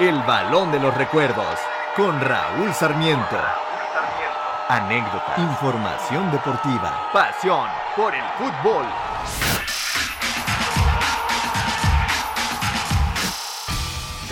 El balón de los recuerdos con Raúl Sarmiento. Anécdota, información deportiva, pasión por el fútbol.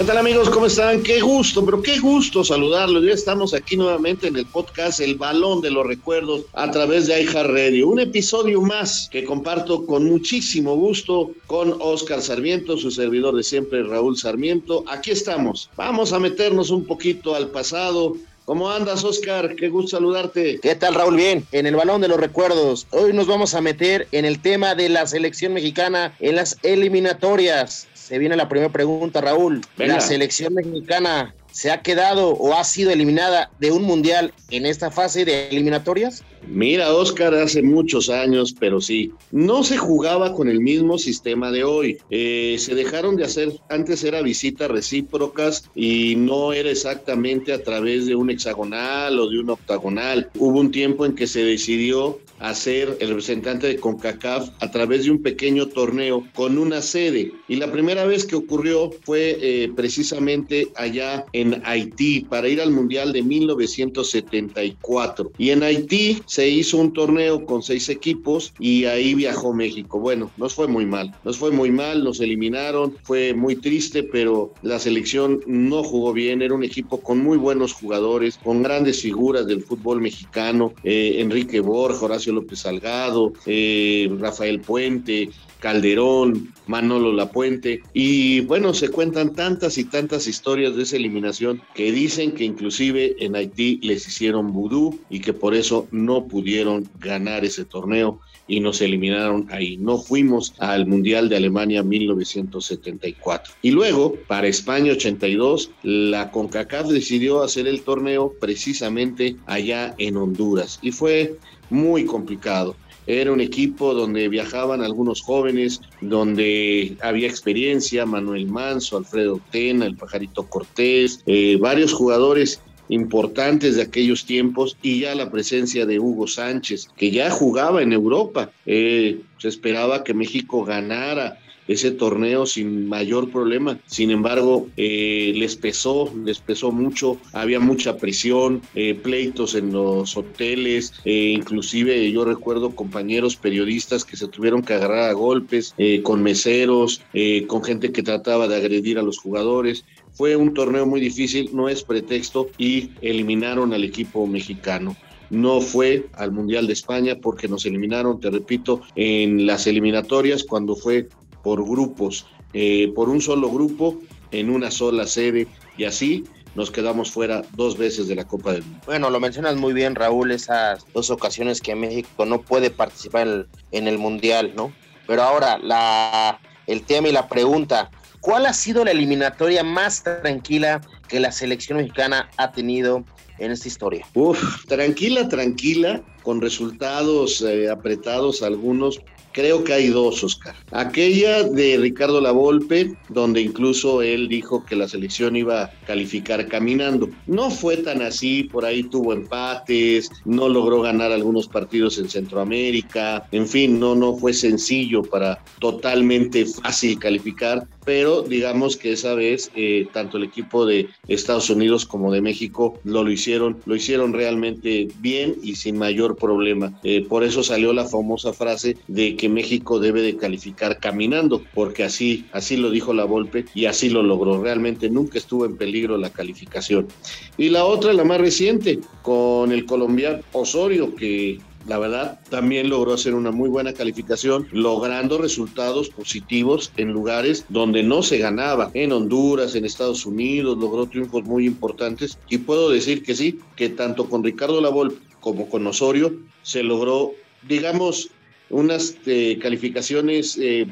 ¿Qué tal amigos? ¿Cómo están? Qué gusto, pero qué gusto saludarlos. Ya estamos aquí nuevamente en el podcast El Balón de los Recuerdos a través de Radio. Un episodio más que comparto con muchísimo gusto con Oscar Sarmiento, su servidor de siempre Raúl Sarmiento. Aquí estamos. Vamos a meternos un poquito al pasado, ¿Cómo andas, Oscar? Qué gusto saludarte. ¿Qué tal, Raúl? Bien, en el balón de los recuerdos. Hoy nos vamos a meter en el tema de la selección mexicana en las eliminatorias. Se viene la primera pregunta, Raúl. La selección mexicana se ha quedado o ha sido eliminada de un mundial en esta fase de eliminatorias? Mira, Oscar, hace muchos años, pero sí, no se jugaba con el mismo sistema de hoy. Eh, se dejaron de hacer, antes era visitas recíprocas y no era exactamente a través de un hexagonal o de un octagonal. Hubo un tiempo en que se decidió hacer el representante de CONCACAF a través de un pequeño torneo con una sede. Y la primera vez que ocurrió fue eh, precisamente allá en Haití para ir al Mundial de 1974. Y en Haití se hizo un torneo con seis equipos y ahí viajó México. Bueno, nos fue muy mal, nos fue muy mal, nos eliminaron, fue muy triste, pero la selección no jugó bien, era un equipo con muy buenos jugadores, con grandes figuras del fútbol mexicano, eh, Enrique Borja, Horacio López Salgado, eh, Rafael Puente, Calderón, Manolo Lapuente. Y bueno, se cuentan tantas y tantas historias de esa eliminación que dicen que inclusive en Haití les hicieron vudú y que por eso no pudieron ganar ese torneo y nos eliminaron ahí. No fuimos al Mundial de Alemania 1974. Y luego, para España 82, la CONCACAF decidió hacer el torneo precisamente allá en Honduras. Y fue muy complicado. Era un equipo donde viajaban algunos jóvenes, donde había experiencia, Manuel Manso, Alfredo Tena, el Pajarito Cortés, eh, varios jugadores importantes de aquellos tiempos y ya la presencia de Hugo Sánchez, que ya jugaba en Europa. Eh, se esperaba que México ganara ese torneo sin mayor problema. Sin embargo, eh, les pesó, les pesó mucho, había mucha presión, eh, pleitos en los hoteles, eh, inclusive yo recuerdo compañeros periodistas que se tuvieron que agarrar a golpes con meseros, con gente que trataba de agredir a los jugadores. Fue un torneo muy difícil, no es pretexto, y eliminaron al equipo mexicano no fue al Mundial de España porque nos eliminaron, te repito, en las eliminatorias cuando fue por grupos, eh, por un solo grupo, en una sola sede, y así nos quedamos fuera dos veces de la Copa del Mundo. Bueno, lo mencionas muy bien, Raúl, esas dos ocasiones que México no puede participar en el, Mundial, ¿no? Pero ahora, la, el tema y la pregunta, ¿cuál ha sido la eliminatoria más tranquila que la selección mexicana ha tenido en esta historia? Uf, tranquila, tranquila, con resultados eh, apretados algunos, Creo que hay dos, Oscar. Aquella de Ricardo Lavolpe, donde incluso él dijo que la selección iba a calificar caminando. No fue tan así, por ahí tuvo empates, no logró ganar algunos partidos en Centroamérica, en fin, no, no fue sencillo para totalmente fácil calificar, pero digamos que esa vez eh, tanto el equipo de Estados Unidos como de México lo, lo hicieron, lo hicieron realmente bien y sin mayor problema. Eh, por eso salió la famosa frase de que México debe de calificar caminando, porque así, así lo dijo la Volpe y así lo logró. Realmente nunca estuvo en peligro la calificación. Y la otra, la más reciente, con el colombiano Osorio, que la verdad, también logró hacer una muy buena calificación, logrando resultados positivos en lugares donde no se ganaba, en Honduras, en Estados Unidos, logró triunfos muy importantes y puedo decir que sí, que tanto con Ricardo Lavol como con Osorio se logró, digamos, unas eh, calificaciones eh,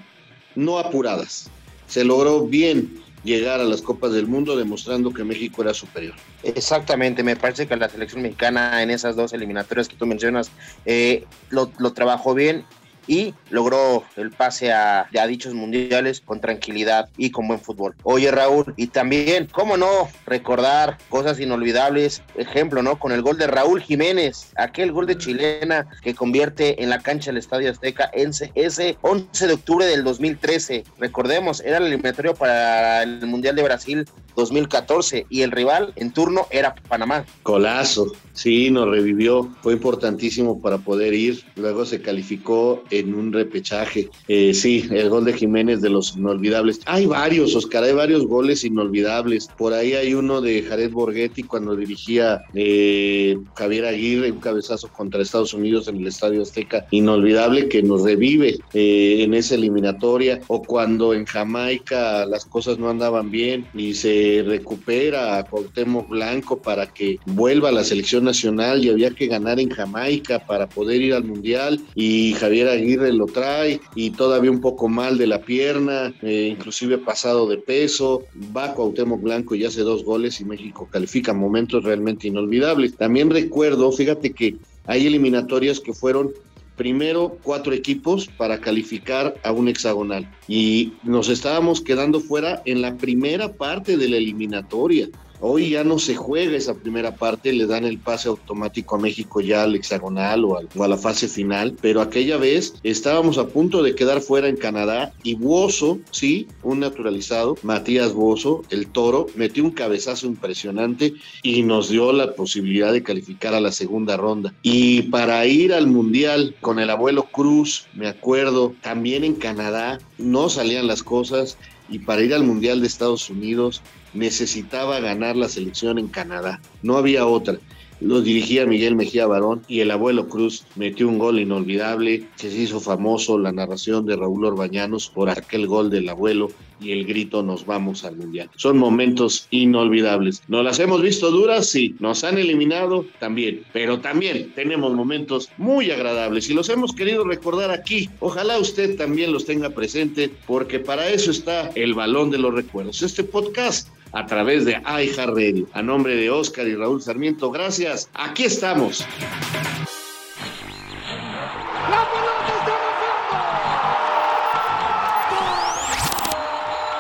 no apuradas. Se logró bien llegar a las Copas del Mundo demostrando que México era superior. Exactamente, me parece que la selección mexicana en esas dos eliminatorias que tú mencionas eh, lo, trabajó bien y logró el pase a, dichos mundiales con tranquilidad y con buen fútbol. Oye Raúl, y también, ¿cómo no recordar cosas inolvidables? Ejemplo, ¿no? Con el gol de Raúl Jiménez, aquel gol de chilena que convierte en la cancha del Estadio Azteca ese, ese 11 de octubre del 2013. Recordemos, era el eliminatorio para el Mundial de Brasil 2014 y el rival en turno era Panamá. Colazo, sí, nos revivió, fue importantísimo para poder ir, luego se calificó en un repechaje. Eh, sí, el gol de Jiménez de los inolvidables. Hay varios, Oscar, hay varios goles inolvidables. Por ahí hay uno de Jared Borghetti cuando dirigía eh, Javier Aguirre, un cabezazo contra Estados Unidos en el Estadio Azteca, inolvidable que nos revive eh, en esa eliminatoria, o cuando en Jamaica las cosas no andaban bien y se recupera a Cuauhtémoc Blanco para que vuelva a la selección nacional y había que ganar en Jamaica para poder ir al Mundial y Javier Aguirre lo trae y todavía un poco mal de la pierna, eh, inclusive pasado de peso, va Cuauhtémoc Blanco y hace dos goles y México califica momentos realmente inolvidables. También recuerdo, fíjate que hay eliminatorias que fueron primero cuatro equipos para calificar a un hexagonal y nos estábamos quedando fuera en la primera parte de la eliminatoria. Hoy ya no se juega esa primera parte, le dan el pase automático a México ya al hexagonal o, a la fase final, pero aquella vez estábamos a punto de quedar fuera en Canadá y Bozo, sí, un naturalizado, Matías Bozo, el toro, metió un cabezazo impresionante y nos dio la posibilidad de calificar a la segunda ronda. Y para ir al Mundial con el abuelo Cruz, me acuerdo, también en Canadá, no salían las cosas y para ir al Mundial de Estados Unidos necesitaba ganar la selección en Canadá. No había otra. Lo dirigía Miguel Mejía Barón y el abuelo Cruz metió un gol inolvidable se hizo famoso la narración de Raúl Orbañanos por aquel gol del abuelo y el grito nos vamos al mundial. Son momentos inolvidables. ¿Nos las hemos visto duras? Sí. ¿Nos han eliminado? También. Pero también tenemos momentos muy agradables y los hemos querido recordar aquí. Ojalá usted también los tenga presente porque para eso está el balón de los recuerdos. Este podcast a través de iHeartRadio. A nombre de Oscar y Raúl Sarmiento, gracias. Aquí estamos.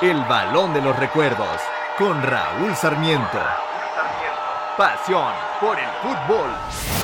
El balón de los recuerdos con Raúl Sarmiento. Pasión por el fútbol.